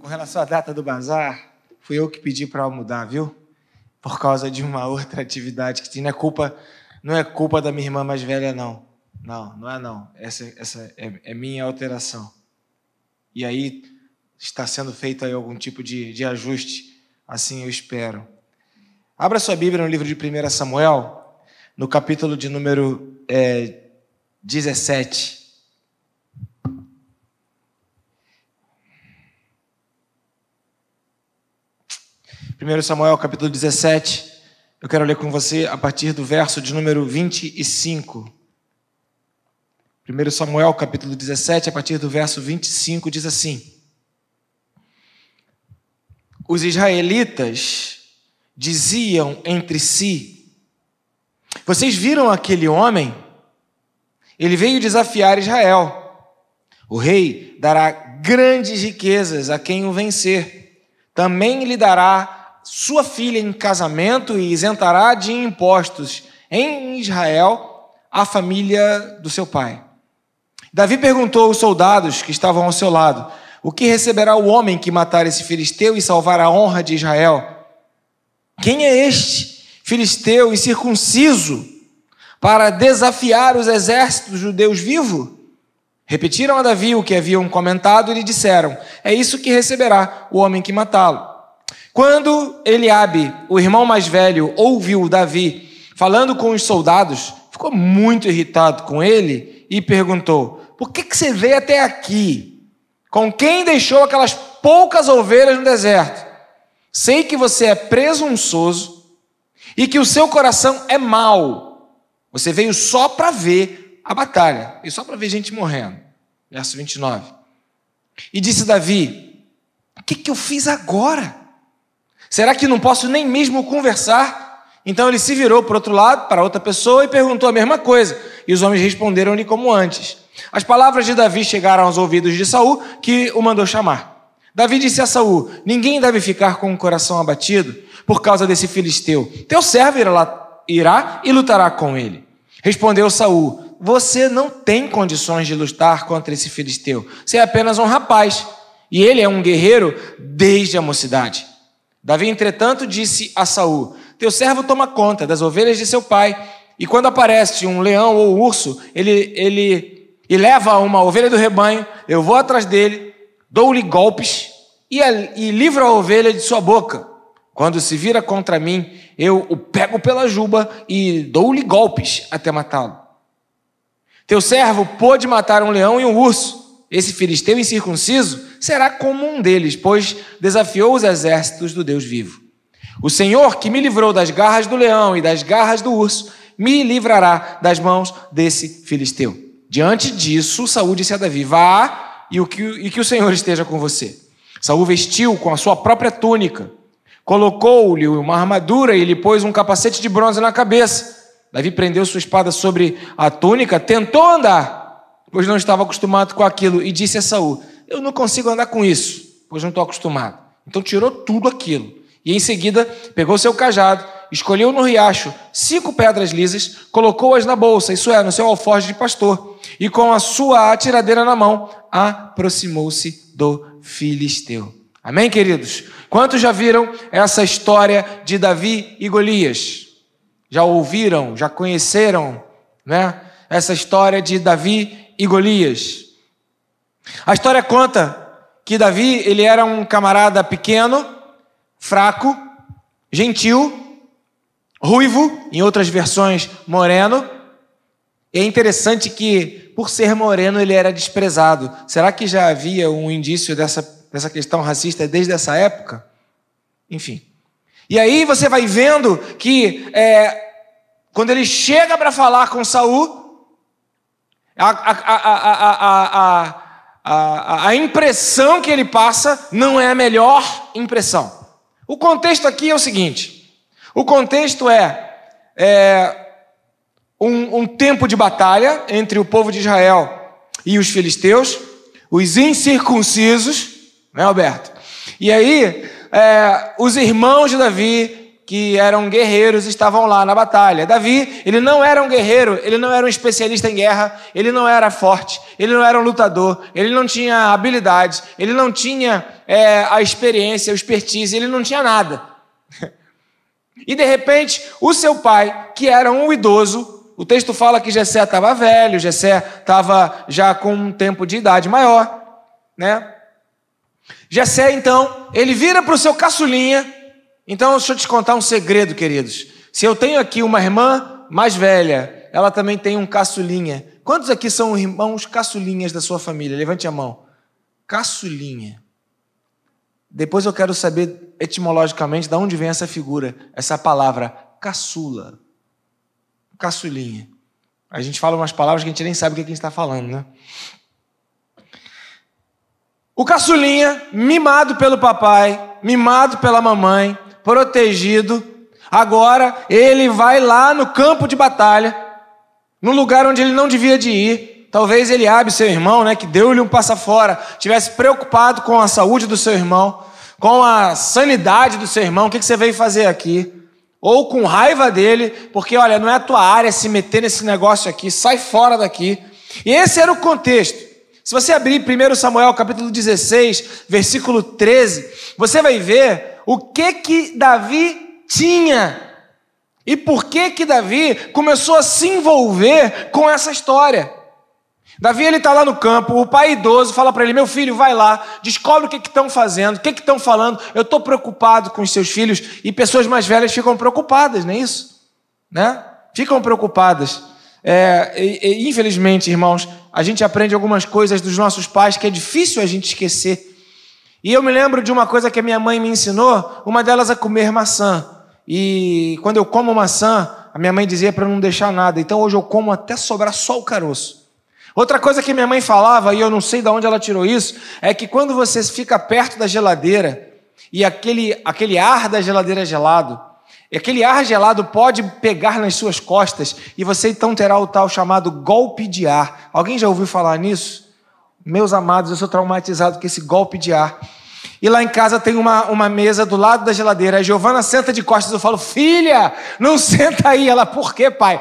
Com relação à data do bazar, fui eu que pedi para mudar, viu? Por causa de uma outra atividade que tinha. Não é culpa, não é culpa da minha irmã mais velha, não. Não, não é não. Essa, essa é, é minha alteração. E aí está sendo feito aí algum tipo de, de ajuste, assim eu espero. Abra sua Bíblia no livro de 1 Samuel, no capítulo de número é, 17. 1 Samuel capítulo 17, eu quero ler com você a partir do verso de número 25. 1 Samuel capítulo 17, a partir do verso 25, diz assim: Os israelitas diziam entre si: Vocês viram aquele homem? Ele veio desafiar Israel. O rei dará grandes riquezas a quem o vencer. Também lhe dará sua filha em casamento e isentará de impostos em Israel a família do seu pai. Davi perguntou aos soldados que estavam ao seu lado: O que receberá o homem que matar esse filisteu e salvar a honra de Israel? Quem é este filisteu incircunciso para desafiar os exércitos judeus vivo? Repetiram a Davi o que haviam comentado e lhe disseram: É isso que receberá o homem que matá-lo. Quando Eliabe, o irmão mais velho, ouviu Davi falando com os soldados, ficou muito irritado com ele e perguntou: Por que, que você veio até aqui? Com quem deixou aquelas poucas ovelhas no deserto? Sei que você é presunçoso e que o seu coração é mau. Você veio só para ver a batalha e só para ver gente morrendo. Verso 29. E disse Davi: O que, que eu fiz agora? Será que não posso nem mesmo conversar? Então ele se virou para outro lado, para outra pessoa, e perguntou a mesma coisa. E os homens responderam-lhe como antes. As palavras de Davi chegaram aos ouvidos de Saul, que o mandou chamar. Davi disse a Saul: Ninguém deve ficar com o coração abatido por causa desse filisteu. Teu servo irá, irá e lutará com ele. Respondeu Saul: Você não tem condições de lutar contra esse filisteu. Você é apenas um rapaz, e ele é um guerreiro desde a mocidade. Davi, entretanto, disse a Saul: Teu servo toma conta das ovelhas de seu pai, e quando aparece um leão ou um urso, ele, ele e leva uma ovelha do rebanho, eu vou atrás dele, dou-lhe golpes e, e livro a ovelha de sua boca. Quando se vira contra mim, eu o pego pela juba e dou-lhe golpes até matá-lo. Teu servo pôde matar um leão e um urso esse filisteu incircunciso será como um deles, pois desafiou os exércitos do Deus vivo. O Senhor, que me livrou das garras do leão e das garras do urso, me livrará das mãos desse filisteu. Diante disso, Saúl disse a Davi: Vá e, o que, e que o Senhor esteja com você. Saúl vestiu com a sua própria túnica, colocou-lhe uma armadura e lhe pôs um capacete de bronze na cabeça. Davi prendeu sua espada sobre a túnica, tentou andar pois não estava acostumado com aquilo, e disse a Saul: Eu não consigo andar com isso, pois não estou acostumado. Então tirou tudo aquilo. E em seguida pegou seu cajado, escolheu no riacho cinco pedras lisas, colocou-as na bolsa, isso é, no seu alforje de pastor, e com a sua atiradeira na mão, aproximou-se do filisteu. Amém, queridos? Quantos já viram essa história de Davi e Golias? Já ouviram, já conheceram, né? Essa história de Davi e Golias. A história conta que Davi, ele era um camarada pequeno, fraco, gentil, ruivo, em outras versões moreno. E é interessante que, por ser moreno, ele era desprezado. Será que já havia um indício dessa, dessa questão racista desde essa época? Enfim. E aí você vai vendo que é, quando ele chega para falar com Saul, a, a, a, a, impressão que ele passa não é a melhor impressão. O contexto aqui é o seguinte: o contexto é, é um, um tempo de batalha entre o povo de Israel e os filisteus, os incircuncisos, né, Alberto? E aí, é, os irmãos de Davi que eram guerreiros estavam lá na batalha. Davi, ele não era um guerreiro, ele não era um especialista em guerra, ele não era forte, ele não era um lutador, ele não tinha habilidades, ele não tinha é, a experiência, a expertise, ele não tinha nada. E de repente, o seu pai, que era um idoso, o texto fala que Jessé estava velho, Jessé estava já com um tempo de idade maior, né? Jessé, então, ele vira para o seu caçulinha. Então, deixa eu te contar um segredo, queridos. Se eu tenho aqui uma irmã mais velha, ela também tem um caçulinha. Quantos aqui são irmãos caçulinhas da sua família? Levante a mão. Caçulinha. Depois eu quero saber etimologicamente de onde vem essa figura, essa palavra, caçula. Caçulinha. A gente fala umas palavras que a gente nem sabe o que a gente está falando, né? O caçulinha, mimado pelo papai, mimado pela mamãe, protegido, agora ele vai lá no campo de batalha, no lugar onde ele não devia de ir. Talvez ele abre seu irmão, né, que deu-lhe um passa fora, tivesse preocupado com a saúde do seu irmão, com a sanidade do seu irmão. O que você veio fazer aqui? Ou com raiva dele, porque olha, não é a tua área se meter nesse negócio aqui, sai fora daqui. E esse era o contexto. Se você abrir 1 Samuel capítulo 16, versículo 13, você vai ver o que que Davi tinha e por que que Davi começou a se envolver com essa história. Davi ele está lá no campo, o pai idoso fala para ele: meu filho, vai lá, descobre o que estão fazendo, o que estão falando. Eu estou preocupado com os seus filhos e pessoas mais velhas ficam preocupadas, não é isso? Né? Ficam preocupadas. É, e, e, infelizmente, irmãos, a gente aprende algumas coisas dos nossos pais que é difícil a gente esquecer. E eu me lembro de uma coisa que a minha mãe me ensinou, uma delas é comer maçã. E quando eu como maçã, a minha mãe dizia para não deixar nada. Então hoje eu como até sobrar só o caroço. Outra coisa que minha mãe falava, e eu não sei de onde ela tirou isso, é que quando você fica perto da geladeira e aquele, aquele ar da geladeira é gelado, e aquele ar gelado pode pegar nas suas costas e você então terá o tal chamado golpe de ar. Alguém já ouviu falar nisso? Meus amados, eu sou traumatizado com esse golpe de ar. E lá em casa tem uma, uma mesa do lado da geladeira. A Giovana senta de costas. Eu falo, filha, não senta aí. Ela, por quê, pai?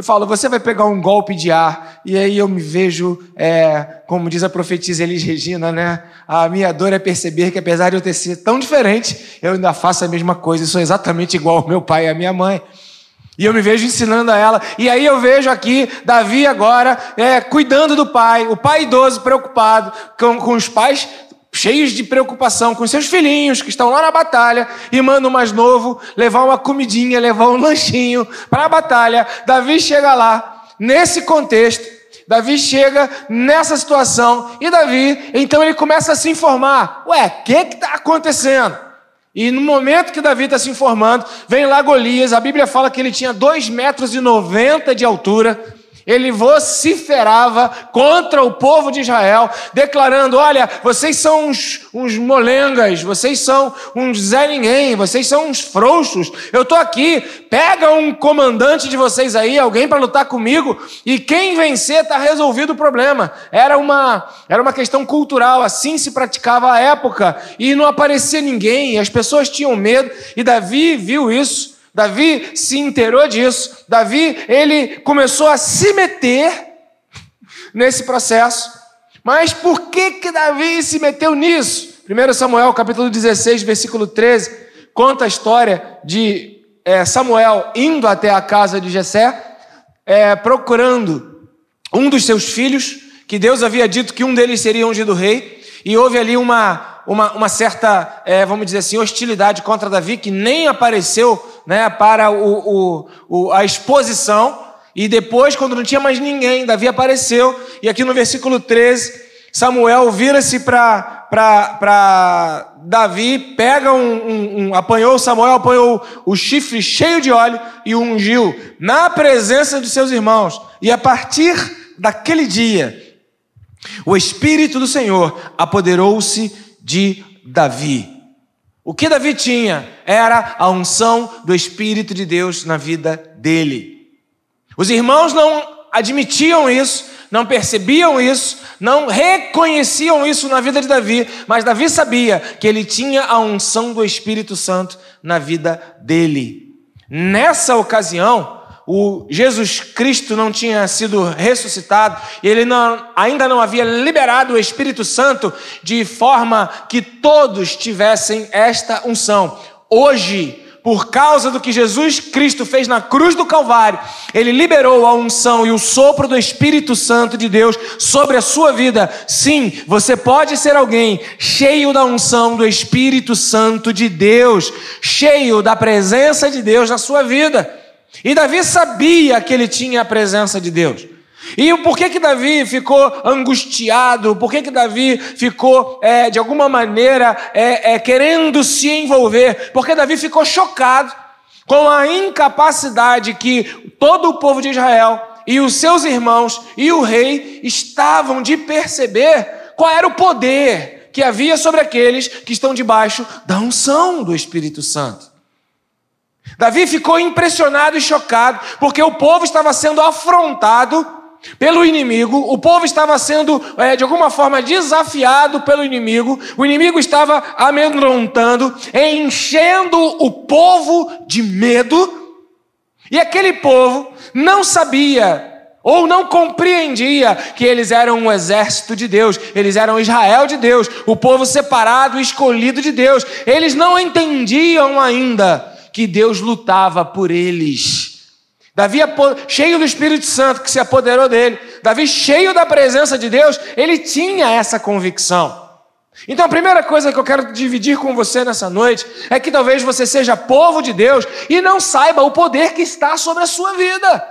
Eu falo, você vai pegar um golpe de ar, e aí eu me vejo, é, como diz a profetisa Elis Regina, né? A minha dor é perceber que apesar de eu ter sido tão diferente, eu ainda faço a mesma coisa, e sou exatamente igual ao meu pai e à minha mãe. E eu me vejo ensinando a ela. E aí eu vejo aqui Davi agora é, cuidando do pai, o pai idoso preocupado com, com os pais cheios de preocupação com seus filhinhos que estão lá na batalha e manda o mais novo levar uma comidinha, levar um lanchinho para a batalha. Davi chega lá, nesse contexto, Davi chega nessa situação e Davi, então ele começa a se informar: ué, o que está acontecendo? E no momento que Davi está se informando, vem lá Golias, a Bíblia fala que ele tinha 2 metros e 90 de altura ele vociferava contra o povo de Israel, declarando: Olha, vocês são uns, uns molengas, vocês são uns Zé Ninguém, vocês são uns frouxos. Eu estou aqui, pega um comandante de vocês aí, alguém para lutar comigo, e quem vencer está resolvido o problema. Era uma, era uma questão cultural, assim se praticava à época, e não aparecia ninguém, as pessoas tinham medo, e Davi viu isso. Davi se inteirou disso. Davi, ele começou a se meter nesse processo. Mas por que que Davi se meteu nisso? 1 Samuel, capítulo 16, versículo 13, conta a história de é, Samuel indo até a casa de Jessé, é, procurando um dos seus filhos, que Deus havia dito que um deles seria ungido rei, e houve ali uma, uma, uma certa, é, vamos dizer assim, hostilidade contra Davi, que nem apareceu né, para o, o, o, a exposição. E depois, quando não tinha mais ninguém, Davi apareceu. E aqui no versículo 13, Samuel vira-se para Davi, pega um, um, um, apanhou Samuel, apanhou o chifre cheio de óleo e o ungiu na presença de seus irmãos. E a partir daquele dia, o Espírito do Senhor apoderou-se de Davi. O que Davi tinha era a unção do Espírito de Deus na vida dele. Os irmãos não admitiam isso, não percebiam isso, não reconheciam isso na vida de Davi, mas Davi sabia que ele tinha a unção do Espírito Santo na vida dele. Nessa ocasião, o Jesus Cristo não tinha sido ressuscitado, ele não, ainda não havia liberado o Espírito Santo de forma que todos tivessem esta unção. Hoje, por causa do que Jesus Cristo fez na cruz do Calvário, ele liberou a unção e o sopro do Espírito Santo de Deus sobre a sua vida. Sim, você pode ser alguém cheio da unção do Espírito Santo de Deus, cheio da presença de Deus na sua vida. E Davi sabia que ele tinha a presença de Deus. E por que que Davi ficou angustiado? Por que que Davi ficou, é, de alguma maneira, é, é, querendo se envolver? Porque Davi ficou chocado com a incapacidade que todo o povo de Israel e os seus irmãos e o rei estavam de perceber qual era o poder que havia sobre aqueles que estão debaixo da unção do Espírito Santo. Davi ficou impressionado e chocado, porque o povo estava sendo afrontado pelo inimigo, o povo estava sendo é, de alguma forma desafiado pelo inimigo, o inimigo estava amedrontando, enchendo o povo de medo, e aquele povo não sabia ou não compreendia que eles eram um exército de Deus, eles eram Israel de Deus, o povo separado e escolhido de Deus, eles não entendiam ainda que Deus lutava por eles. Davi, cheio do Espírito Santo que se apoderou dele, Davi, cheio da presença de Deus, ele tinha essa convicção. Então, a primeira coisa que eu quero dividir com você nessa noite é que talvez você seja povo de Deus e não saiba o poder que está sobre a sua vida.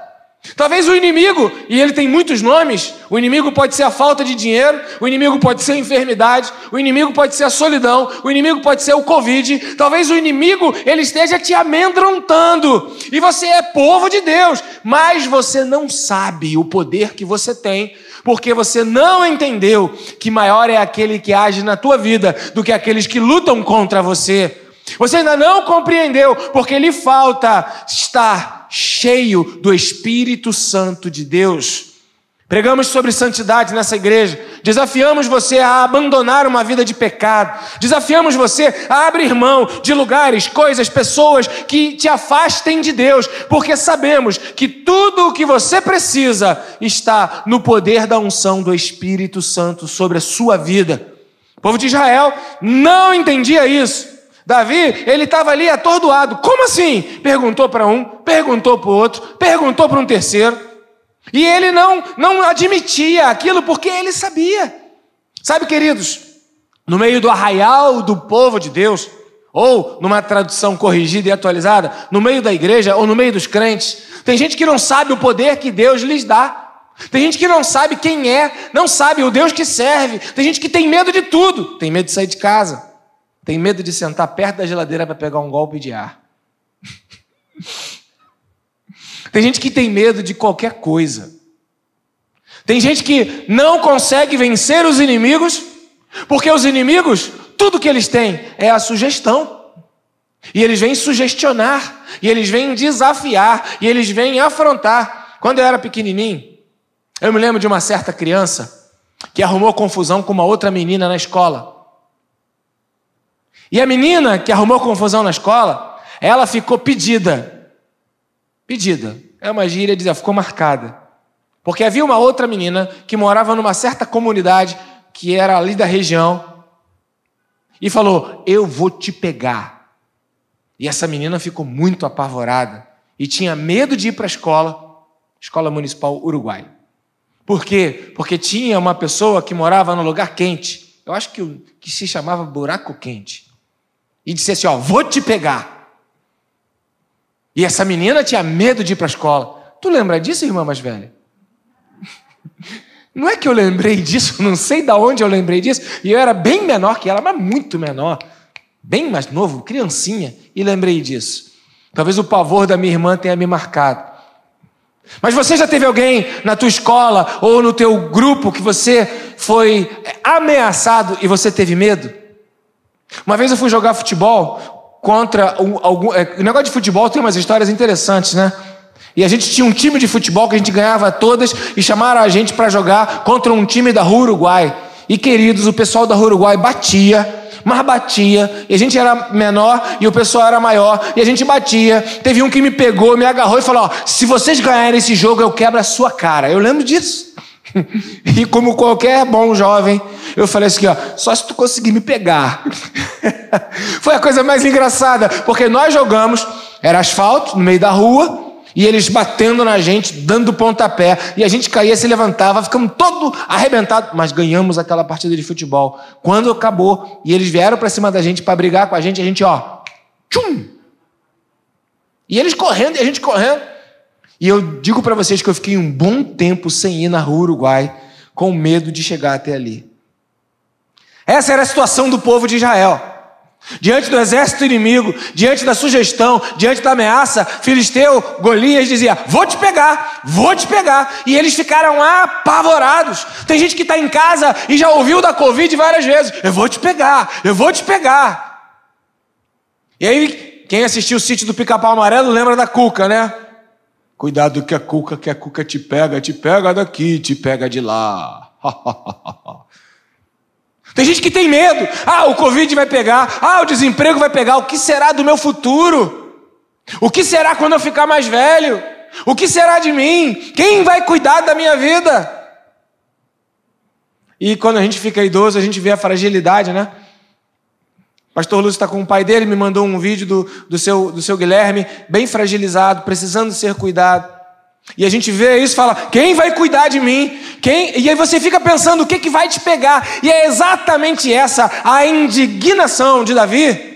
Talvez o inimigo, e ele tem muitos nomes, o inimigo pode ser a falta de dinheiro, o inimigo pode ser a enfermidade, o inimigo pode ser a solidão, o inimigo pode ser o Covid. Talvez o inimigo ele esteja te amedrontando, e você é povo de Deus, mas você não sabe o poder que você tem, porque você não entendeu que maior é aquele que age na tua vida do que aqueles que lutam contra você. Você ainda não compreendeu, porque lhe falta estar cheio do Espírito Santo de Deus. Pregamos sobre santidade nessa igreja. Desafiamos você a abandonar uma vida de pecado. Desafiamos você a abrir mão de lugares, coisas, pessoas que te afastem de Deus, porque sabemos que tudo o que você precisa está no poder da unção do Espírito Santo sobre a sua vida. O povo de Israel não entendia isso. Davi, ele estava ali atordoado. Como assim? Perguntou para um, perguntou para o outro, perguntou para um terceiro. E ele não, não admitia aquilo porque ele sabia. Sabe, queridos, no meio do arraial do povo de Deus, ou numa tradução corrigida e atualizada, no meio da igreja ou no meio dos crentes, tem gente que não sabe o poder que Deus lhes dá. Tem gente que não sabe quem é, não sabe o Deus que serve. Tem gente que tem medo de tudo, tem medo de sair de casa. Tem medo de sentar perto da geladeira para pegar um golpe de ar. tem gente que tem medo de qualquer coisa. Tem gente que não consegue vencer os inimigos, porque os inimigos, tudo que eles têm é a sugestão. E eles vêm sugestionar, e eles vêm desafiar, e eles vêm afrontar. Quando eu era pequenininho, eu me lembro de uma certa criança que arrumou confusão com uma outra menina na escola. E a menina que arrumou confusão na escola, ela ficou pedida. Pedida. É uma gíria, dizer, ficou marcada. Porque havia uma outra menina que morava numa certa comunidade que era ali da região e falou: Eu vou te pegar. E essa menina ficou muito apavorada e tinha medo de ir para a escola, Escola Municipal Uruguai. Por quê? Porque tinha uma pessoa que morava no lugar quente. Eu acho que, que se chamava buraco quente e disse assim: Ó, vou te pegar. E essa menina tinha medo de ir para a escola. Tu lembra disso, irmã mais velha? Não é que eu lembrei disso, não sei de onde eu lembrei disso. E eu era bem menor que ela, mas muito menor. Bem mais novo, criancinha, e lembrei disso. Talvez o pavor da minha irmã tenha me marcado. Mas você já teve alguém na tua escola ou no teu grupo que você foi ameaçado e você teve medo? Uma vez eu fui jogar futebol contra um, algum. É, o negócio de futebol tem umas histórias interessantes, né? E a gente tinha um time de futebol que a gente ganhava todas e chamaram a gente para jogar contra um time da Rua Uruguai. E queridos, o pessoal da Rua Uruguai batia, mas batia, e a gente era menor e o pessoal era maior, e a gente batia. Teve um que me pegou, me agarrou e falou: ó, se vocês ganharem esse jogo, eu quebro a sua cara. Eu lembro disso. e como qualquer bom jovem, eu falei assim: ó, só se tu conseguir me pegar. Foi a coisa mais engraçada, porque nós jogamos, era asfalto no meio da rua, e eles batendo na gente, dando pontapé, e a gente caía, se levantava, ficamos todo arrebentado, mas ganhamos aquela partida de futebol. Quando acabou e eles vieram para cima da gente para brigar com a gente, a gente, ó, tchum! E eles correndo e a gente correndo. E eu digo para vocês que eu fiquei um bom tempo sem ir na rua Uruguai, com medo de chegar até ali. Essa era a situação do povo de Israel. Diante do exército inimigo, diante da sugestão, diante da ameaça, Filisteu, Golias dizia: Vou te pegar, vou te pegar. E eles ficaram apavorados. Tem gente que está em casa e já ouviu da Covid várias vezes: Eu vou te pegar, eu vou te pegar. E aí, quem assistiu o sítio do Pica-Pau Amarelo lembra da Cuca, né? Cuidado que a Cuca, que a Cuca te pega, te pega daqui, te pega de lá. Tem gente que tem medo. Ah, o Covid vai pegar. Ah, o desemprego vai pegar. O que será do meu futuro? O que será quando eu ficar mais velho? O que será de mim? Quem vai cuidar da minha vida? E quando a gente fica idoso, a gente vê a fragilidade, né? Pastor Lúcio está com o pai dele, me mandou um vídeo do, do, seu, do seu Guilherme, bem fragilizado, precisando ser cuidado. E a gente vê isso e fala: quem vai cuidar de mim? Quem? E aí você fica pensando: o que, que vai te pegar? E é exatamente essa a indignação de Davi.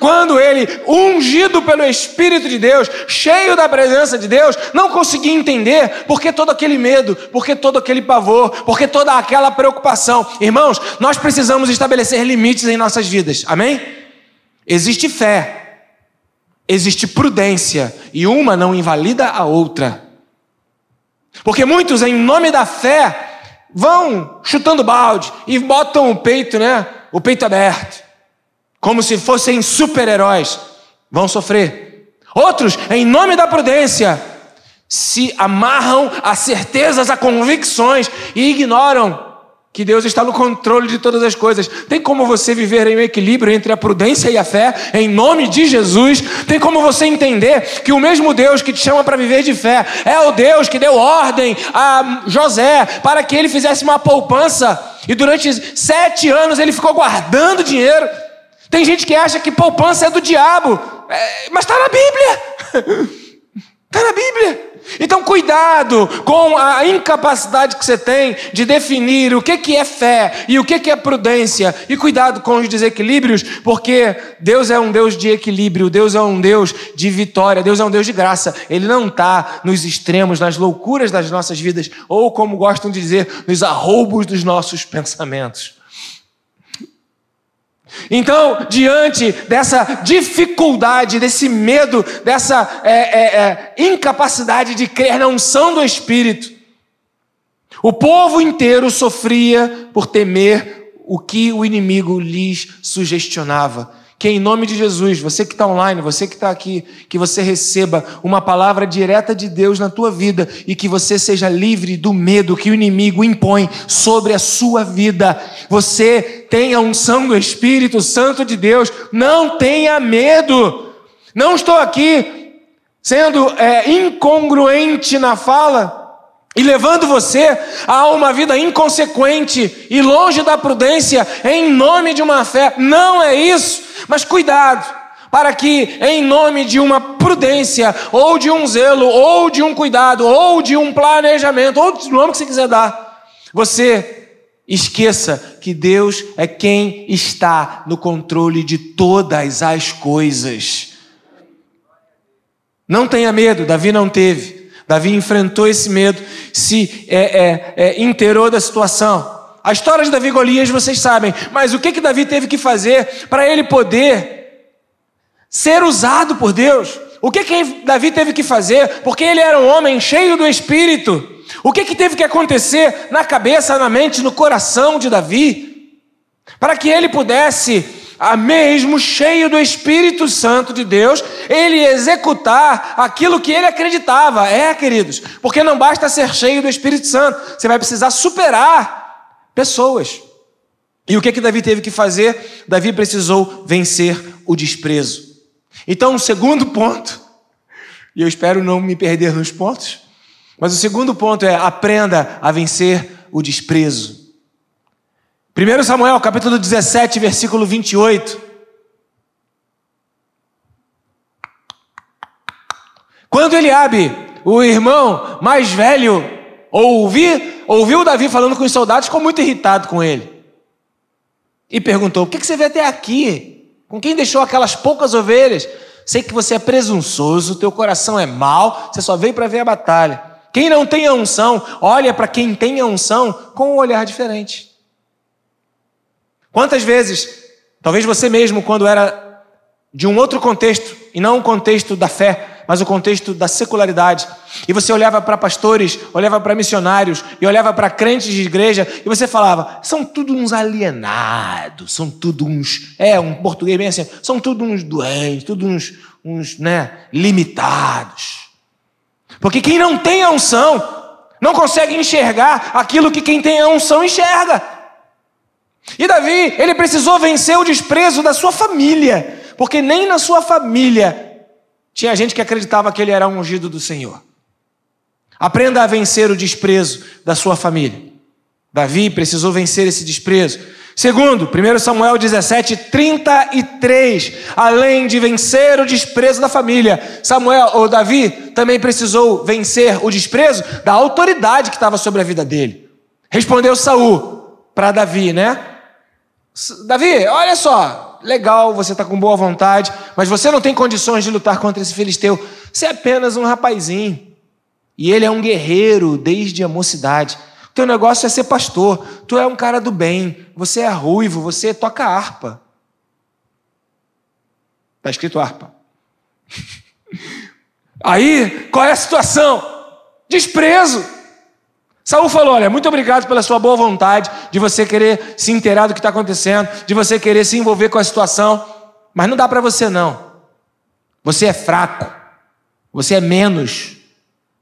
Quando ele, ungido pelo Espírito de Deus, cheio da presença de Deus, não conseguia entender por que todo aquele medo, por que todo aquele pavor, por que toda aquela preocupação. Irmãos, nós precisamos estabelecer limites em nossas vidas, amém? Existe fé, existe prudência e uma não invalida a outra. Porque muitos, em nome da fé, vão chutando balde e botam o peito, né? O peito aberto, como se fossem super-heróis. Vão sofrer. Outros, em nome da prudência, se amarram a certezas, a convicções e ignoram que Deus está no controle de todas as coisas. Tem como você viver em um equilíbrio entre a prudência e a fé, em nome de Jesus? Tem como você entender que o mesmo Deus que te chama para viver de fé é o Deus que deu ordem a José para que ele fizesse uma poupança e durante sete anos ele ficou guardando dinheiro? Tem gente que acha que poupança é do diabo, é, mas está na Bíblia. Está na Bíblia. Então, cuidado com a incapacidade que você tem de definir o que é fé e o que é prudência. E cuidado com os desequilíbrios, porque Deus é um Deus de equilíbrio, Deus é um Deus de vitória, Deus é um Deus de graça. Ele não está nos extremos, nas loucuras das nossas vidas, ou como gostam de dizer, nos arroubos dos nossos pensamentos. Então, diante dessa dificuldade, desse medo, dessa é, é, é, incapacidade de crer na unção do Espírito, o povo inteiro sofria por temer o que o inimigo lhes sugestionava. Que em nome de Jesus, você que está online, você que está aqui, que você receba uma palavra direta de Deus na tua vida e que você seja livre do medo que o inimigo impõe sobre a sua vida. Você tenha unção do Espírito Santo de Deus, não tenha medo. Não estou aqui sendo é, incongruente na fala e levando você a uma vida inconsequente e longe da prudência em nome de uma fé. Não é isso, mas cuidado, para que em nome de uma prudência, ou de um zelo, ou de um cuidado, ou de um planejamento, ou do nome que você quiser dar, você esqueça que Deus é quem está no controle de todas as coisas. Não tenha medo, Davi não teve. Davi enfrentou esse medo, se é, é, é, inteirou da situação. A história de Davi e Golias vocês sabem, mas o que, que Davi teve que fazer para ele poder ser usado por Deus? O que, que Davi teve que fazer? Porque ele era um homem cheio do Espírito. O que, que teve que acontecer na cabeça, na mente, no coração de Davi? Para que ele pudesse a mesmo cheio do Espírito Santo de Deus, ele executar aquilo que ele acreditava. É, queridos, porque não basta ser cheio do Espírito Santo, você vai precisar superar pessoas. E o que que Davi teve que fazer? Davi precisou vencer o desprezo. Então, o segundo ponto, e eu espero não me perder nos pontos, mas o segundo ponto é aprenda a vencer o desprezo. 1 Samuel, capítulo 17, versículo 28. Quando Eliabe, o irmão mais velho, ouvi, ouviu Davi falando com os soldados, ficou muito irritado com ele. E perguntou: O que você vê até aqui? Com quem deixou aquelas poucas ovelhas? Sei que você é presunçoso, teu coração é mau, você só veio para ver a batalha. Quem não tem a unção, olha para quem tem a unção com um olhar diferente. Quantas vezes, talvez você mesmo, quando era de um outro contexto, e não um contexto da fé, mas o contexto da secularidade, e você olhava para pastores, olhava para missionários, e olhava para crentes de igreja, e você falava: são tudo uns alienados, são tudo uns. É, um português bem assim, são tudo uns doentes, tudo uns, uns né, limitados. Porque quem não tem a unção, não consegue enxergar aquilo que quem tem a unção enxerga. E Davi, ele precisou vencer o desprezo da sua família, porque nem na sua família tinha gente que acreditava que ele era um ungido do Senhor. Aprenda a vencer o desprezo da sua família. Davi precisou vencer esse desprezo. Segundo, 1 Samuel 17, 33. Além de vencer o desprezo da família, Samuel ou Davi também precisou vencer o desprezo da autoridade que estava sobre a vida dele. Respondeu Saul para Davi, né? Davi, olha só, legal, você está com boa vontade, mas você não tem condições de lutar contra esse filisteu. Você é apenas um rapazinho. E ele é um guerreiro desde a mocidade. Teu negócio é ser pastor. Tu é um cara do bem. Você é ruivo, você toca harpa. Está escrito harpa. Aí, qual é a situação? Desprezo. Saul falou: Olha, muito obrigado pela sua boa vontade, de você querer se inteirar do que está acontecendo, de você querer se envolver com a situação, mas não dá para você não. Você é fraco, você é menos,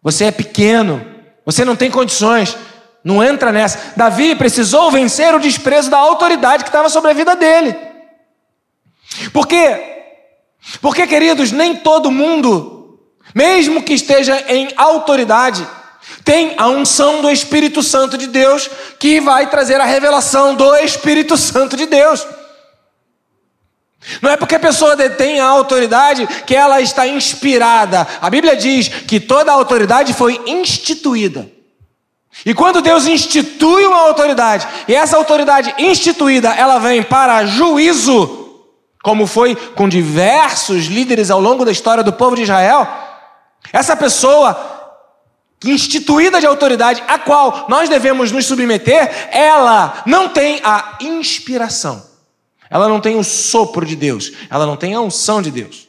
você é pequeno, você não tem condições. Não entra nessa. Davi precisou vencer o desprezo da autoridade que estava sobre a vida dele. Por quê? Porque, queridos, nem todo mundo, mesmo que esteja em autoridade, tem a unção do Espírito Santo de Deus que vai trazer a revelação do Espírito Santo de Deus. Não é porque a pessoa detém a autoridade que ela está inspirada. A Bíblia diz que toda a autoridade foi instituída. E quando Deus institui uma autoridade, e essa autoridade instituída, ela vem para juízo, como foi com diversos líderes ao longo da história do povo de Israel, essa pessoa instituída de autoridade, a qual nós devemos nos submeter, ela não tem a inspiração, ela não tem o sopro de Deus, ela não tem a unção de Deus.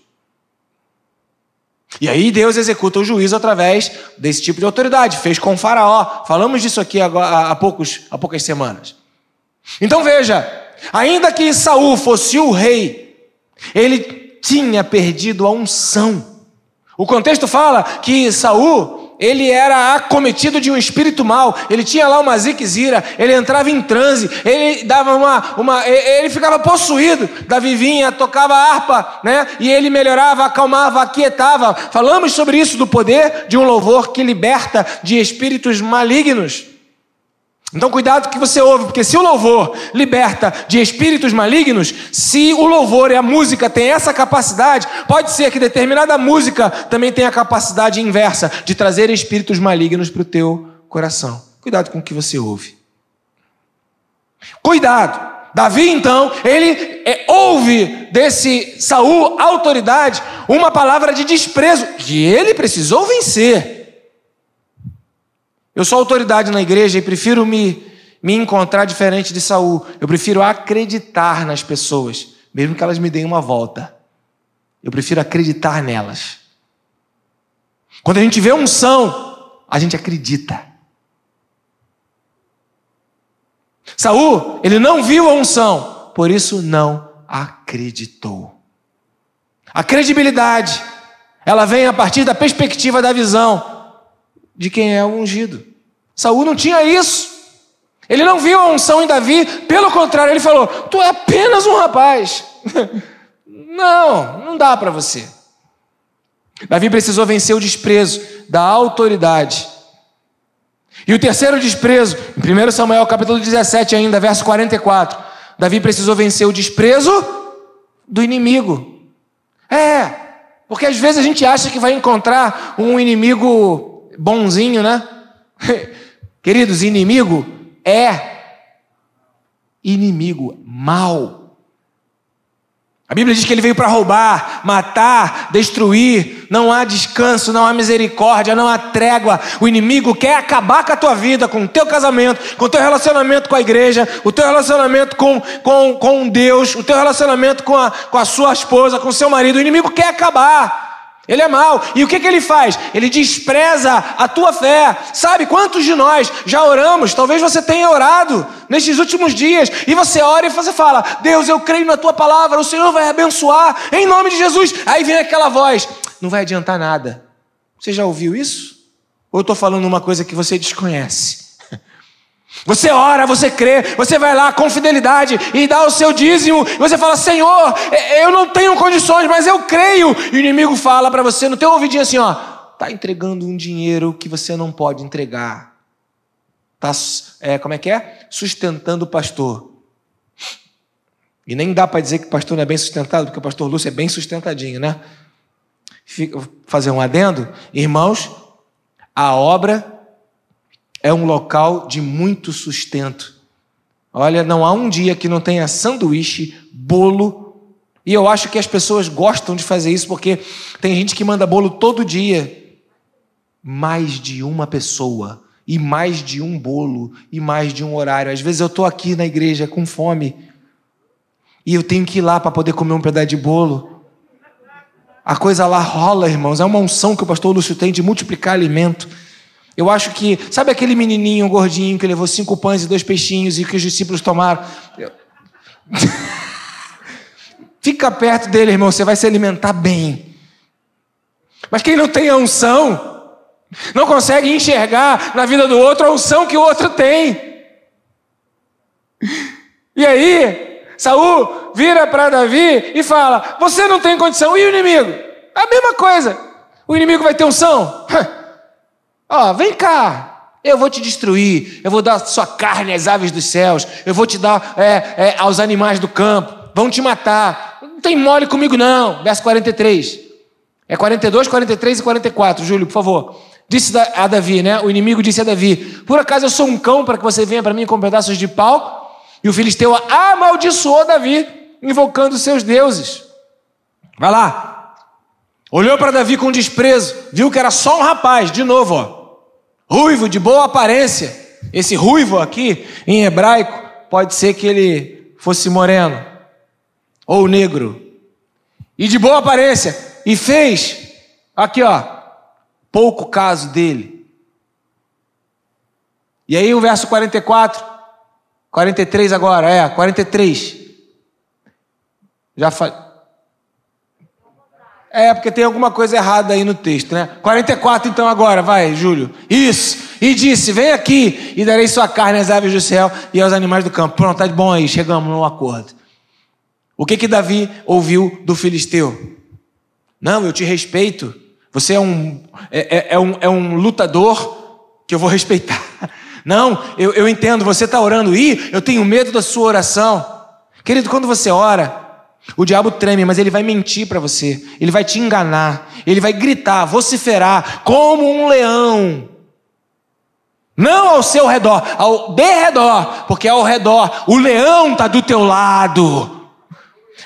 E aí Deus executa o juízo através desse tipo de autoridade. Fez com Faraó. Falamos disso aqui há, poucos, há poucas semanas. Então veja, ainda que Saul fosse o rei, ele tinha perdido a unção. O contexto fala que Saul ele era acometido de um espírito mal, ele tinha lá uma ziquezira, ele entrava em transe, ele dava uma, uma. ele ficava possuído. Davi vinha, tocava harpa, né? E ele melhorava, acalmava, aquietava. Falamos sobre isso, do poder de um louvor que liberta de espíritos malignos. Então, cuidado que você ouve, porque se o louvor liberta de espíritos malignos, se o louvor e a música têm essa capacidade, pode ser que determinada música também tenha a capacidade inversa de trazer espíritos malignos para o teu coração. Cuidado com o que você ouve. Cuidado. Davi, então, ele é, ouve desse Saul autoridade uma palavra de desprezo que ele precisou vencer. Eu sou autoridade na igreja e prefiro me, me encontrar diferente de Saul. Eu prefiro acreditar nas pessoas, mesmo que elas me deem uma volta. Eu prefiro acreditar nelas. Quando a gente vê unção, a gente acredita. Saul, ele não viu a unção, por isso não acreditou. A credibilidade, ela vem a partir da perspectiva da visão de quem é o ungido. Saul não tinha isso. Ele não viu a unção em Davi, pelo contrário, ele falou: Tu é apenas um rapaz. não, não dá para você. Davi precisou vencer o desprezo da autoridade. E o terceiro desprezo, em 1 Samuel capítulo 17 ainda, verso 44, Davi precisou vencer o desprezo do inimigo. É, porque às vezes a gente acha que vai encontrar um inimigo bonzinho, né? Queridos, inimigo é inimigo, mal. A Bíblia diz que ele veio para roubar, matar, destruir. Não há descanso, não há misericórdia, não há trégua. O inimigo quer acabar com a tua vida, com o teu casamento, com o teu relacionamento com a igreja, o teu relacionamento com, com, com Deus, o teu relacionamento com a, com a sua esposa, com o seu marido. O inimigo quer acabar. Ele é mau. E o que, que ele faz? Ele despreza a tua fé. Sabe quantos de nós já oramos? Talvez você tenha orado nestes últimos dias. E você ora e você fala: Deus, eu creio na tua palavra, o Senhor vai abençoar em nome de Jesus. Aí vem aquela voz: Não vai adiantar nada. Você já ouviu isso? Ou eu estou falando uma coisa que você desconhece? Você ora, você crê, você vai lá com fidelidade e dá o seu dízimo, e você fala: Senhor, é, eu não tenho condições, mas eu creio. E o inimigo fala para você no teu ouvidinho assim: ó, tá entregando um dinheiro que você não pode entregar. Tá, é, como é que é? Sustentando o pastor. E nem dá para dizer que o pastor não é bem sustentado, porque o pastor Lúcio é bem sustentadinho, né? Fica, fazer um adendo, irmãos, a obra é um local de muito sustento. Olha, não há um dia que não tenha sanduíche, bolo. E eu acho que as pessoas gostam de fazer isso porque tem gente que manda bolo todo dia. Mais de uma pessoa, e mais de um bolo, e mais de um horário. Às vezes eu estou aqui na igreja com fome, e eu tenho que ir lá para poder comer um pedaço de bolo. A coisa lá rola, irmãos. É uma unção que o pastor Lúcio tem de multiplicar alimento. Eu acho que, sabe aquele menininho gordinho que levou cinco pães e dois peixinhos e que os discípulos tomaram? Eu... Fica perto dele, irmão, você vai se alimentar bem. Mas quem não tem a unção, não consegue enxergar na vida do outro a unção que o outro tem. E aí, Saul vira para Davi e fala: Você não tem condição, e o inimigo? A mesma coisa. O inimigo vai ter unção? Ó, vem cá, eu vou te destruir, eu vou dar sua carne às aves dos céus, eu vou te dar é, é, aos animais do campo, vão te matar. Não tem mole comigo, não. Verso 43. É 42, 43 e 44, Júlio, por favor. Disse a Davi, né? O inimigo disse a Davi: Por acaso eu sou um cão para que você venha para mim com pedaços de pau? E o filisteu amaldiçoou Davi, invocando seus deuses. Vai lá, Olhou para Davi com desprezo, viu que era só um rapaz, de novo, ó, ruivo, de boa aparência. Esse ruivo aqui, em hebraico, pode ser que ele fosse moreno ou negro, e de boa aparência, e fez, aqui ó, pouco caso dele. E aí o verso 44, 43 agora, é, 43. Já falei. É, porque tem alguma coisa errada aí no texto, né? 44 então agora, vai, Júlio. Isso. E disse: Vem aqui e darei sua carne às aves do céu e aos animais do campo. Pronto, tá bom aí, chegamos num acordo. O que que Davi ouviu do filisteu? Não, eu te respeito. Você é um, é, é, é um, é um lutador que eu vou respeitar. Não, eu, eu entendo, você está orando. e eu tenho medo da sua oração. Querido, quando você ora, o diabo treme, mas ele vai mentir para você, ele vai te enganar, ele vai gritar, vociferar como um leão. Não ao seu redor, ao derredor, porque ao redor o leão está do teu lado.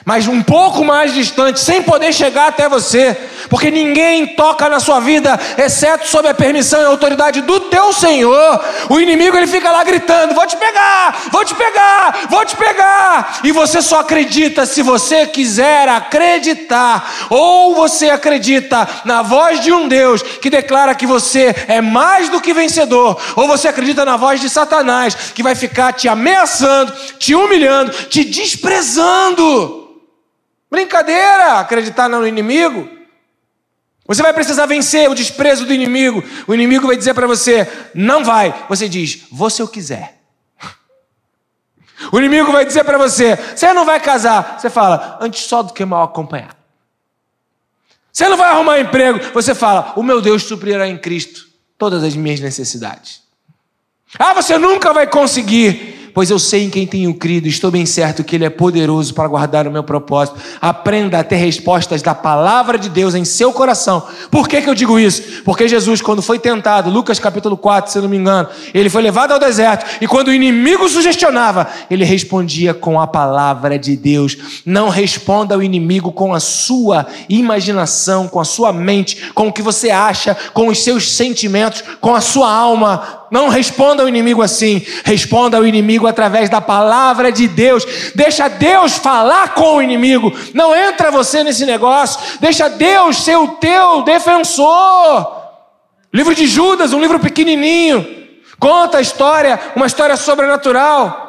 Mas um pouco mais distante, sem poder chegar até você, porque ninguém toca na sua vida, exceto sob a permissão e autoridade do teu Senhor. O inimigo ele fica lá gritando: Vou te pegar, vou te pegar, vou te pegar. E você só acredita se você quiser acreditar, ou você acredita na voz de um Deus que declara que você é mais do que vencedor, ou você acredita na voz de Satanás que vai ficar te ameaçando, te humilhando, te desprezando. Brincadeira acreditar no inimigo. Você vai precisar vencer o desprezo do inimigo. O inimigo vai dizer para você: não vai. Você diz: vou se eu quiser. O inimigo vai dizer para você: você não vai casar. Você fala: antes só do que mal acompanhado. Você não vai arrumar emprego. Você fala: o meu Deus suprirá em Cristo todas as minhas necessidades. Ah, você nunca vai conseguir pois eu sei em quem tenho crido, estou bem certo que Ele é poderoso para guardar o meu propósito. Aprenda a ter respostas da palavra de Deus em seu coração. Por que, que eu digo isso? Porque Jesus, quando foi tentado, Lucas capítulo 4, se não me engano, ele foi levado ao deserto, e quando o inimigo sugestionava, ele respondia com a palavra de Deus. Não responda ao inimigo com a sua imaginação, com a sua mente, com o que você acha, com os seus sentimentos, com a sua alma. Não responda ao inimigo assim. Responda ao inimigo através da palavra de Deus. Deixa Deus falar com o inimigo. Não entra você nesse negócio. Deixa Deus ser o teu defensor. Livro de Judas, um livro pequenininho, conta a história, uma história sobrenatural.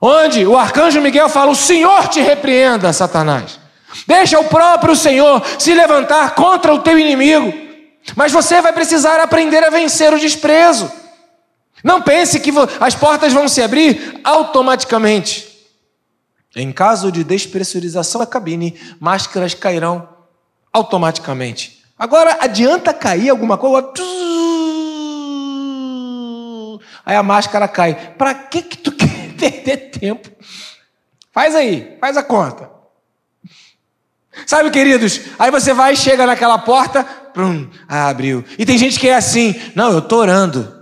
Onde o arcanjo Miguel fala: O Senhor te repreenda, Satanás. Deixa o próprio Senhor se levantar contra o teu inimigo. Mas você vai precisar aprender a vencer o desprezo. Não pense que as portas vão se abrir automaticamente. Em caso de despressurização da cabine, máscaras cairão automaticamente. Agora adianta cair alguma coisa. Aí a máscara cai. Para que que tu quer perder tempo? Faz aí, faz a conta. Sabe, queridos, aí você vai chega naquela porta, prum, abriu. E tem gente que é assim, não, eu estou orando.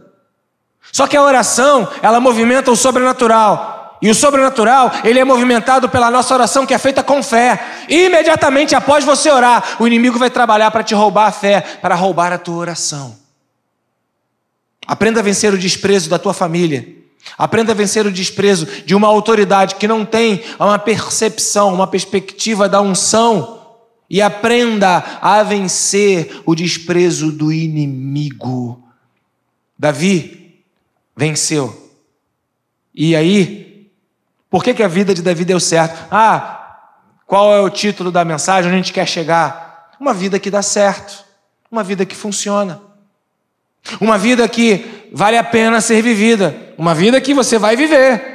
Só que a oração, ela movimenta o sobrenatural. E o sobrenatural, ele é movimentado pela nossa oração que é feita com fé. E imediatamente após você orar, o inimigo vai trabalhar para te roubar a fé, para roubar a tua oração. Aprenda a vencer o desprezo da tua família. Aprenda a vencer o desprezo de uma autoridade que não tem uma percepção, uma perspectiva da unção. E aprenda a vencer o desprezo do inimigo. Davi venceu. E aí, por que, que a vida de Davi deu certo? Ah, qual é o título da mensagem? Onde a gente quer chegar? Uma vida que dá certo, uma vida que funciona. Uma vida que vale a pena ser vivida, uma vida que você vai viver.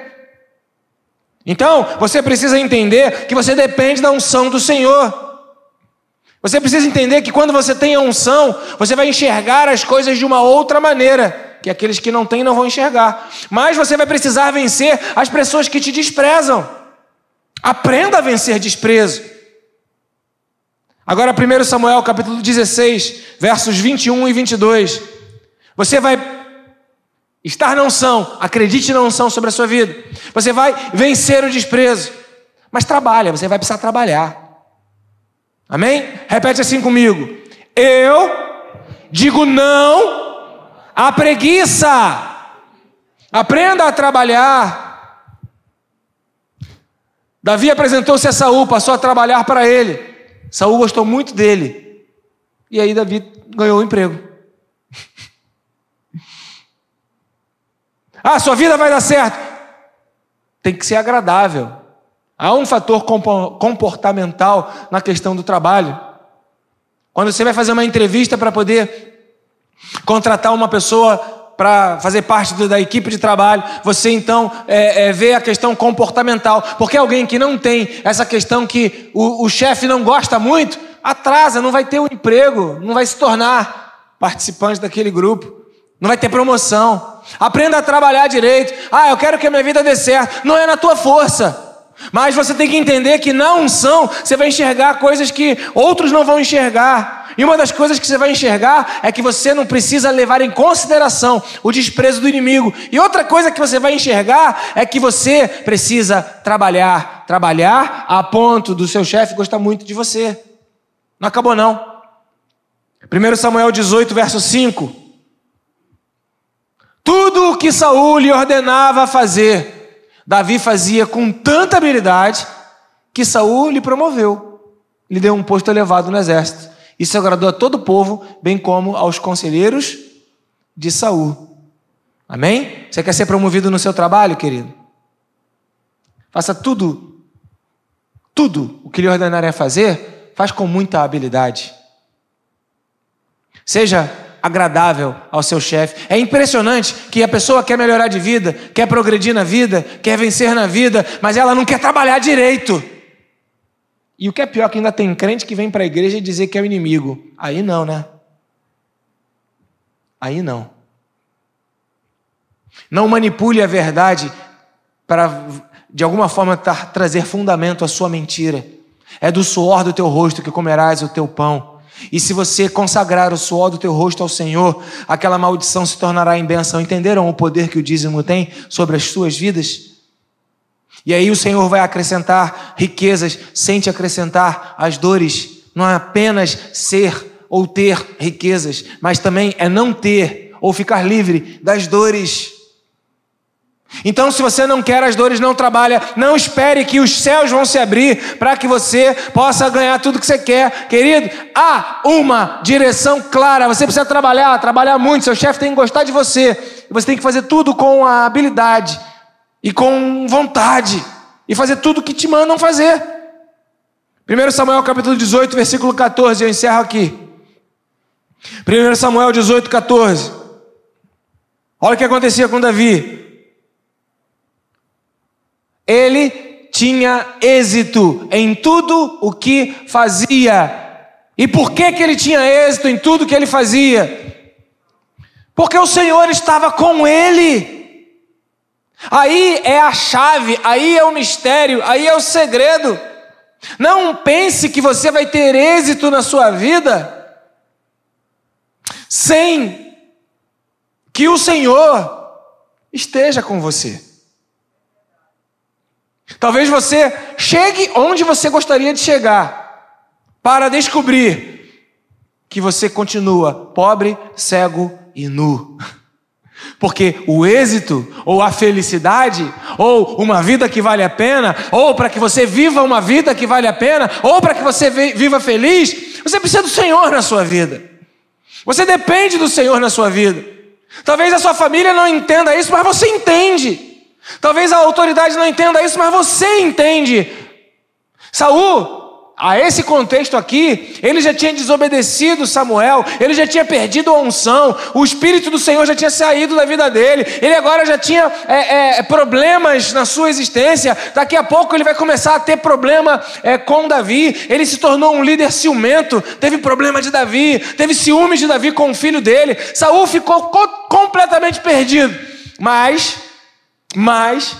Então, você precisa entender que você depende da unção do Senhor. Você precisa entender que quando você tem a unção, você vai enxergar as coisas de uma outra maneira, que aqueles que não têm não vão enxergar. Mas você vai precisar vencer as pessoas que te desprezam. Aprenda a vencer desprezo. Agora, 1 Samuel capítulo 16, versos 21 e 22. Você vai estar na unção, acredite na unção sobre a sua vida. Você vai vencer o desprezo. Mas trabalha, você vai precisar trabalhar. Amém? Repete assim comigo. Eu digo não à preguiça. Aprenda a trabalhar. Davi apresentou-se a Saul, passou a trabalhar para ele. Saul gostou muito dele. E aí Davi ganhou o emprego. Ah, sua vida vai dar certo. Tem que ser agradável. Há um fator comportamental na questão do trabalho. Quando você vai fazer uma entrevista para poder contratar uma pessoa para fazer parte da equipe de trabalho, você então é, é, vê a questão comportamental. Porque alguém que não tem essa questão que o, o chefe não gosta muito, atrasa, não vai ter um emprego, não vai se tornar participante daquele grupo, não vai ter promoção. Aprenda a trabalhar direito. Ah, eu quero que a minha vida dê certo. Não é na tua força. Mas você tem que entender que na unção você vai enxergar coisas que outros não vão enxergar. E uma das coisas que você vai enxergar é que você não precisa levar em consideração o desprezo do inimigo. E outra coisa que você vai enxergar é que você precisa trabalhar, trabalhar a ponto do seu chefe gostar muito de você. Não acabou não. 1 Samuel 18, verso 5. Tudo o que Saul lhe ordenava fazer, Davi fazia com tanta habilidade que Saul lhe promoveu, lhe deu um posto elevado no exército. Isso agradou a todo o povo, bem como aos conselheiros de Saul. Amém? Você quer ser promovido no seu trabalho, querido? Faça tudo, tudo o que lhe ordenarem a fazer, faz com muita habilidade. Seja agradável ao seu chefe. É impressionante que a pessoa quer melhorar de vida, quer progredir na vida, quer vencer na vida, mas ela não quer trabalhar direito. E o que é pior, que ainda tem crente que vem para a igreja e dizer que é o inimigo. Aí não, né? Aí não. Não manipule a verdade para, de alguma forma, trazer fundamento à sua mentira. É do suor do teu rosto que comerás o teu pão. E se você consagrar o suor do teu rosto ao Senhor, aquela maldição se tornará em bênção. Entenderam o poder que o dízimo tem sobre as suas vidas? E aí o Senhor vai acrescentar riquezas, sem te acrescentar as dores. Não é apenas ser ou ter riquezas, mas também é não ter ou ficar livre das dores. Então, se você não quer as dores, não trabalha, não espere que os céus vão se abrir para que você possa ganhar tudo que você quer. Querido, há uma direção clara. Você precisa trabalhar, trabalhar muito. Seu chefe tem que gostar de você. Você tem que fazer tudo com a habilidade e com vontade, e fazer tudo que te mandam fazer. 1 Samuel capítulo 18, versículo 14, eu encerro aqui. 1 Samuel 18, 14. Olha o que acontecia com Davi. Ele tinha êxito em tudo o que fazia. E por que, que ele tinha êxito em tudo que ele fazia? Porque o Senhor estava com ele. Aí é a chave, aí é o mistério, aí é o segredo. Não pense que você vai ter êxito na sua vida sem que o Senhor esteja com você. Talvez você chegue onde você gostaria de chegar, para descobrir que você continua pobre, cego e nu. Porque o êxito, ou a felicidade, ou uma vida que vale a pena, ou para que você viva uma vida que vale a pena, ou para que você viva feliz, você precisa do Senhor na sua vida. Você depende do Senhor na sua vida. Talvez a sua família não entenda isso, mas você entende. Talvez a autoridade não entenda isso, mas você entende. Saul a esse contexto aqui, ele já tinha desobedecido Samuel, ele já tinha perdido a unção, o Espírito do Senhor já tinha saído da vida dele, ele agora já tinha é, é, problemas na sua existência, daqui a pouco ele vai começar a ter problema é, com Davi, ele se tornou um líder ciumento, teve problema de Davi, teve ciúmes de Davi com o filho dele, Saul ficou co completamente perdido, mas, mas,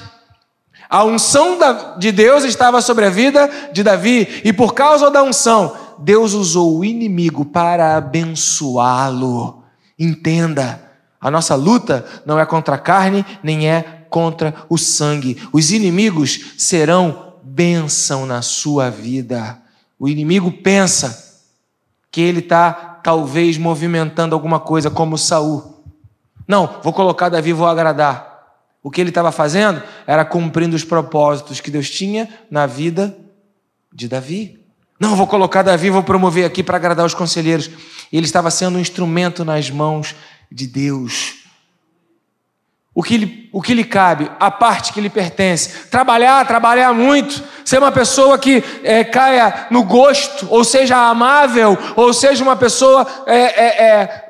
a unção de Deus estava sobre a vida de Davi, e por causa da unção, Deus usou o inimigo para abençoá-lo. Entenda, a nossa luta não é contra a carne, nem é contra o sangue. Os inimigos serão bênção na sua vida. O inimigo pensa que ele está talvez movimentando alguma coisa, como Saul. Não, vou colocar Davi, vou agradar. O que ele estava fazendo era cumprindo os propósitos que Deus tinha na vida de Davi. Não, vou colocar Davi, vou promover aqui para agradar os conselheiros. Ele estava sendo um instrumento nas mãos de Deus. O que, lhe, o que lhe cabe, a parte que lhe pertence. Trabalhar, trabalhar muito. Ser uma pessoa que é, caia no gosto, ou seja amável, ou seja uma pessoa é, é, é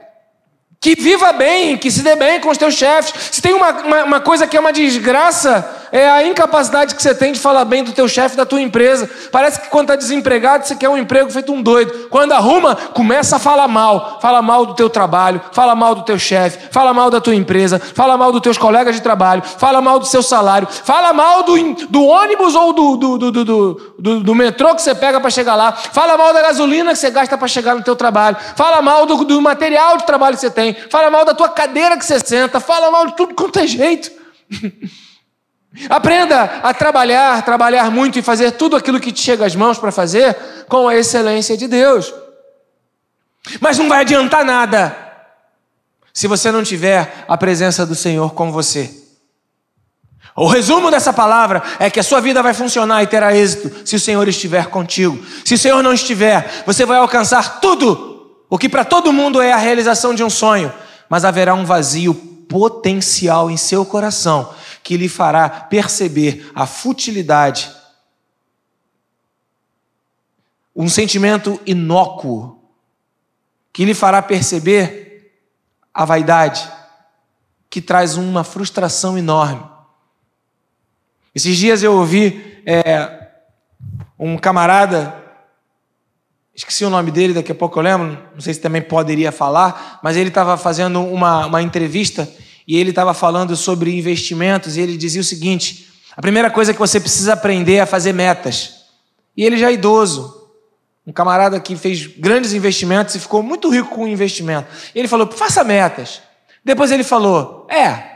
que viva bem, que se dê bem com os teus chefes. Se tem uma, uma, uma, coisa que é uma desgraça, é a incapacidade que você tem de falar bem do teu chefe, da tua empresa. Parece que quando está desempregado, você quer um emprego feito um doido. Quando arruma, começa a falar mal. Fala mal do teu trabalho, fala mal do teu chefe, fala mal da tua empresa, fala mal dos teus colegas de trabalho, fala mal do seu salário, fala mal do, do ônibus ou do, do, do, do, do, do metrô que você pega para chegar lá, fala mal da gasolina que você gasta para chegar no teu trabalho, fala mal do, do material de trabalho que você tem fala mal da tua cadeira que você senta, fala mal de tudo quanto é jeito. Aprenda a trabalhar, trabalhar muito e fazer tudo aquilo que te chega às mãos para fazer com a excelência de Deus. Mas não vai adiantar nada se você não tiver a presença do Senhor com você. O resumo dessa palavra é que a sua vida vai funcionar e terá êxito se o Senhor estiver contigo. Se o Senhor não estiver, você vai alcançar tudo, o que para todo mundo é a realização de um sonho, mas haverá um vazio potencial em seu coração que lhe fará perceber a futilidade, um sentimento inócuo que lhe fará perceber a vaidade, que traz uma frustração enorme. Esses dias eu ouvi é, um camarada, esqueci o nome dele, daqui a pouco eu lembro, não sei se também poderia falar, mas ele estava fazendo uma, uma entrevista e ele estava falando sobre investimentos e ele dizia o seguinte: a primeira coisa que você precisa aprender é fazer metas. E ele já é idoso, um camarada que fez grandes investimentos e ficou muito rico com o investimento. Ele falou: faça metas. Depois ele falou: é,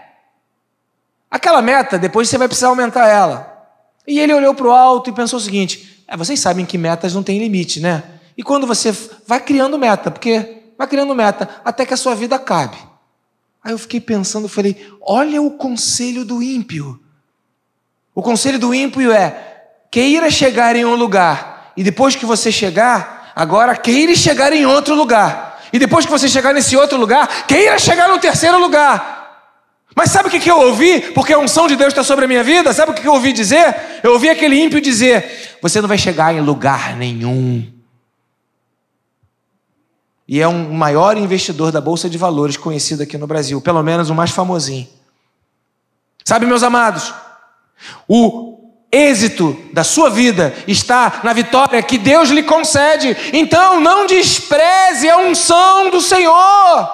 Aquela meta, depois você vai precisar aumentar ela. E ele olhou para o alto e pensou o seguinte: é, vocês sabem que metas não têm limite, né? E quando você vai criando meta, porque vai criando meta até que a sua vida acabe. Aí eu fiquei pensando, falei: olha o conselho do ímpio. O conselho do ímpio é: queira chegar em um lugar, e depois que você chegar, agora queira chegar em outro lugar. E depois que você chegar nesse outro lugar, queira chegar no terceiro lugar. Mas sabe o que eu ouvi? Porque a unção de Deus está sobre a minha vida. Sabe o que eu ouvi dizer? Eu ouvi aquele ímpio dizer: Você não vai chegar em lugar nenhum. E é um maior investidor da Bolsa de Valores conhecido aqui no Brasil, pelo menos o mais famosinho. Sabe, meus amados, o êxito da sua vida está na vitória que Deus lhe concede. Então não despreze a unção do Senhor.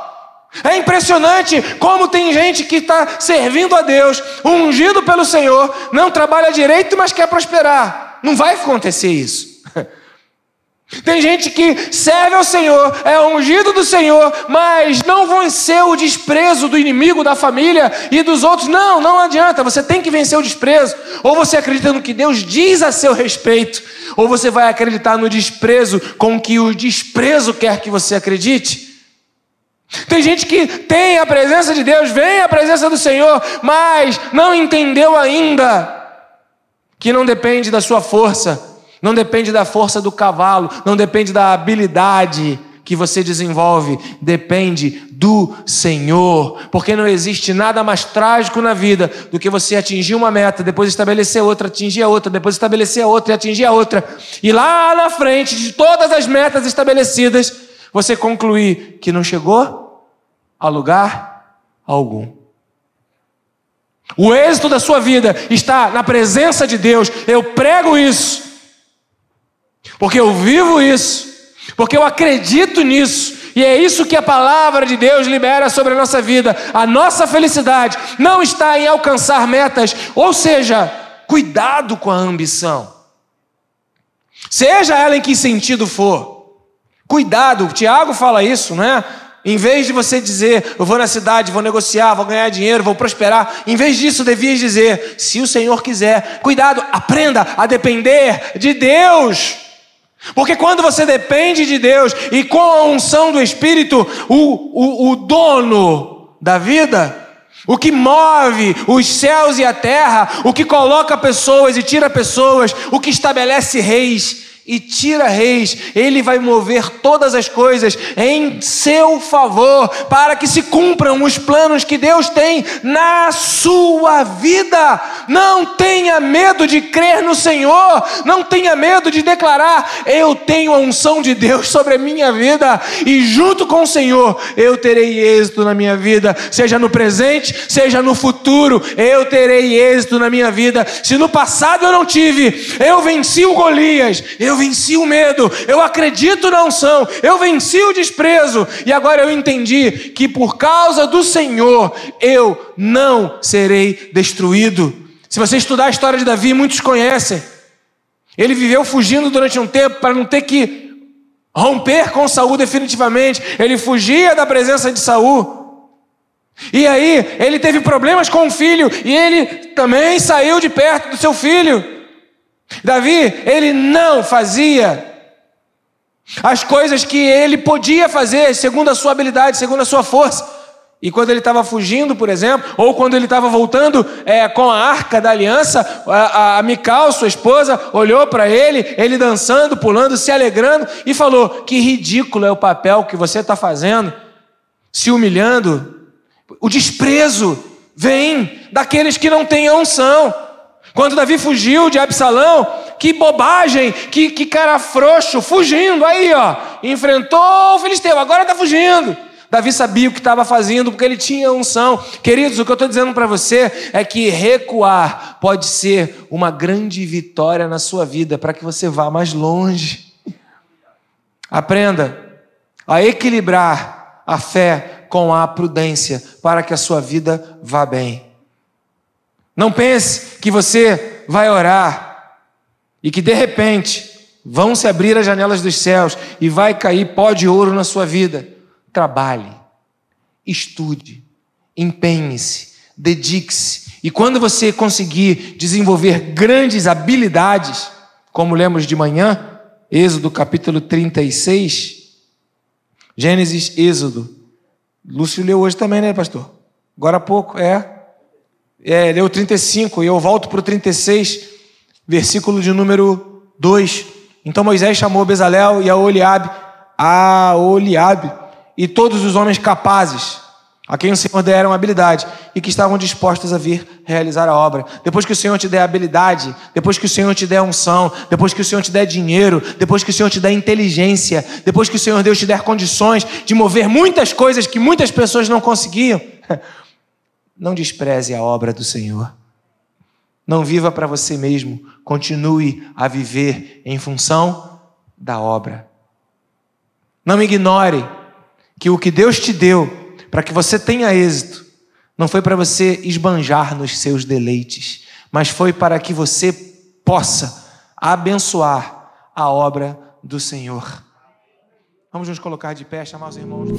É impressionante como tem gente que está servindo a Deus, ungido pelo Senhor, não trabalha direito, mas quer prosperar. Não vai acontecer isso. Tem gente que serve ao Senhor, é ungido do Senhor, mas não venceu o desprezo do inimigo, da família e dos outros. Não, não adianta, você tem que vencer o desprezo. Ou você acredita no que Deus diz a seu respeito, ou você vai acreditar no desprezo com que o desprezo quer que você acredite. Tem gente que tem a presença de Deus, vem a presença do Senhor, mas não entendeu ainda que não depende da sua força, não depende da força do cavalo, não depende da habilidade que você desenvolve, depende do Senhor, porque não existe nada mais trágico na vida do que você atingir uma meta, depois estabelecer outra, atingir a outra, depois estabelecer a outra e atingir a outra, e lá na frente de todas as metas estabelecidas, você concluir que não chegou a lugar algum. O êxito da sua vida está na presença de Deus. Eu prego isso, porque eu vivo isso, porque eu acredito nisso. E é isso que a palavra de Deus libera sobre a nossa vida. A nossa felicidade não está em alcançar metas, ou seja, cuidado com a ambição. Seja ela em que sentido for. Cuidado, o Tiago fala isso, né? Em vez de você dizer, eu vou na cidade, vou negociar, vou ganhar dinheiro, vou prosperar, em vez disso, devias dizer, se o Senhor quiser, cuidado, aprenda a depender de Deus. Porque quando você depende de Deus e com a unção do Espírito, o, o, o dono da vida, o que move os céus e a terra, o que coloca pessoas e tira pessoas, o que estabelece reis, e tira reis, ele vai mover todas as coisas em seu favor, para que se cumpram os planos que Deus tem na sua vida. Não tenha medo de crer no Senhor, não tenha medo de declarar: Eu tenho a unção de Deus sobre a minha vida, e junto com o Senhor eu terei êxito na minha vida, seja no presente, seja no futuro, eu terei êxito na minha vida. Se no passado eu não tive, eu venci o Golias, eu venci o medo, eu acredito na unção, eu venci o desprezo, e agora eu entendi que por causa do Senhor eu não serei destruído. Se você estudar a história de Davi, muitos conhecem. Ele viveu fugindo durante um tempo para não ter que romper com Saul definitivamente. Ele fugia da presença de Saul. E aí, ele teve problemas com o filho, e ele também saiu de perto do seu filho. Davi, ele não fazia as coisas que ele podia fazer segundo a sua habilidade, segundo a sua força. E quando ele estava fugindo, por exemplo, ou quando ele estava voltando é, com a arca da aliança, a, a Mical, sua esposa, olhou para ele, ele dançando, pulando, se alegrando, e falou: Que ridículo é o papel que você está fazendo, se humilhando. O desprezo vem daqueles que não têm unção. Quando Davi fugiu de Absalão, que bobagem, que, que cara frouxo, fugindo, aí ó, enfrentou o filisteu, agora está fugindo. Davi sabia o que estava fazendo porque ele tinha unção. Queridos, o que eu estou dizendo para você é que recuar pode ser uma grande vitória na sua vida para que você vá mais longe. Aprenda a equilibrar a fé com a prudência para que a sua vida vá bem. Não pense que você vai orar e que de repente vão se abrir as janelas dos céus e vai cair pó de ouro na sua vida trabalhe, estude, empenhe-se, dedique-se. E quando você conseguir desenvolver grandes habilidades, como lemos de manhã, Êxodo capítulo 36, Gênesis, Êxodo. Lúcio leu hoje também, né, pastor? Agora há pouco, é. É, leu 35, e eu volto para o 36, versículo de número 2. Então Moisés chamou Bezalel e a Oliabe, a Oliabe, e todos os homens capazes, a quem o Senhor deram habilidade e que estavam dispostos a vir realizar a obra. Depois que o Senhor te der habilidade, depois que o Senhor te der unção, depois que o Senhor te der dinheiro, depois que o Senhor te der inteligência, depois que o Senhor Deus te der condições de mover muitas coisas que muitas pessoas não conseguiam, não despreze a obra do Senhor. Não viva para você mesmo, continue a viver em função da obra. Não ignore que o que Deus te deu para que você tenha êxito não foi para você esbanjar nos seus deleites, mas foi para que você possa abençoar a obra do Senhor. Vamos nos colocar de pé, chamar os irmãos.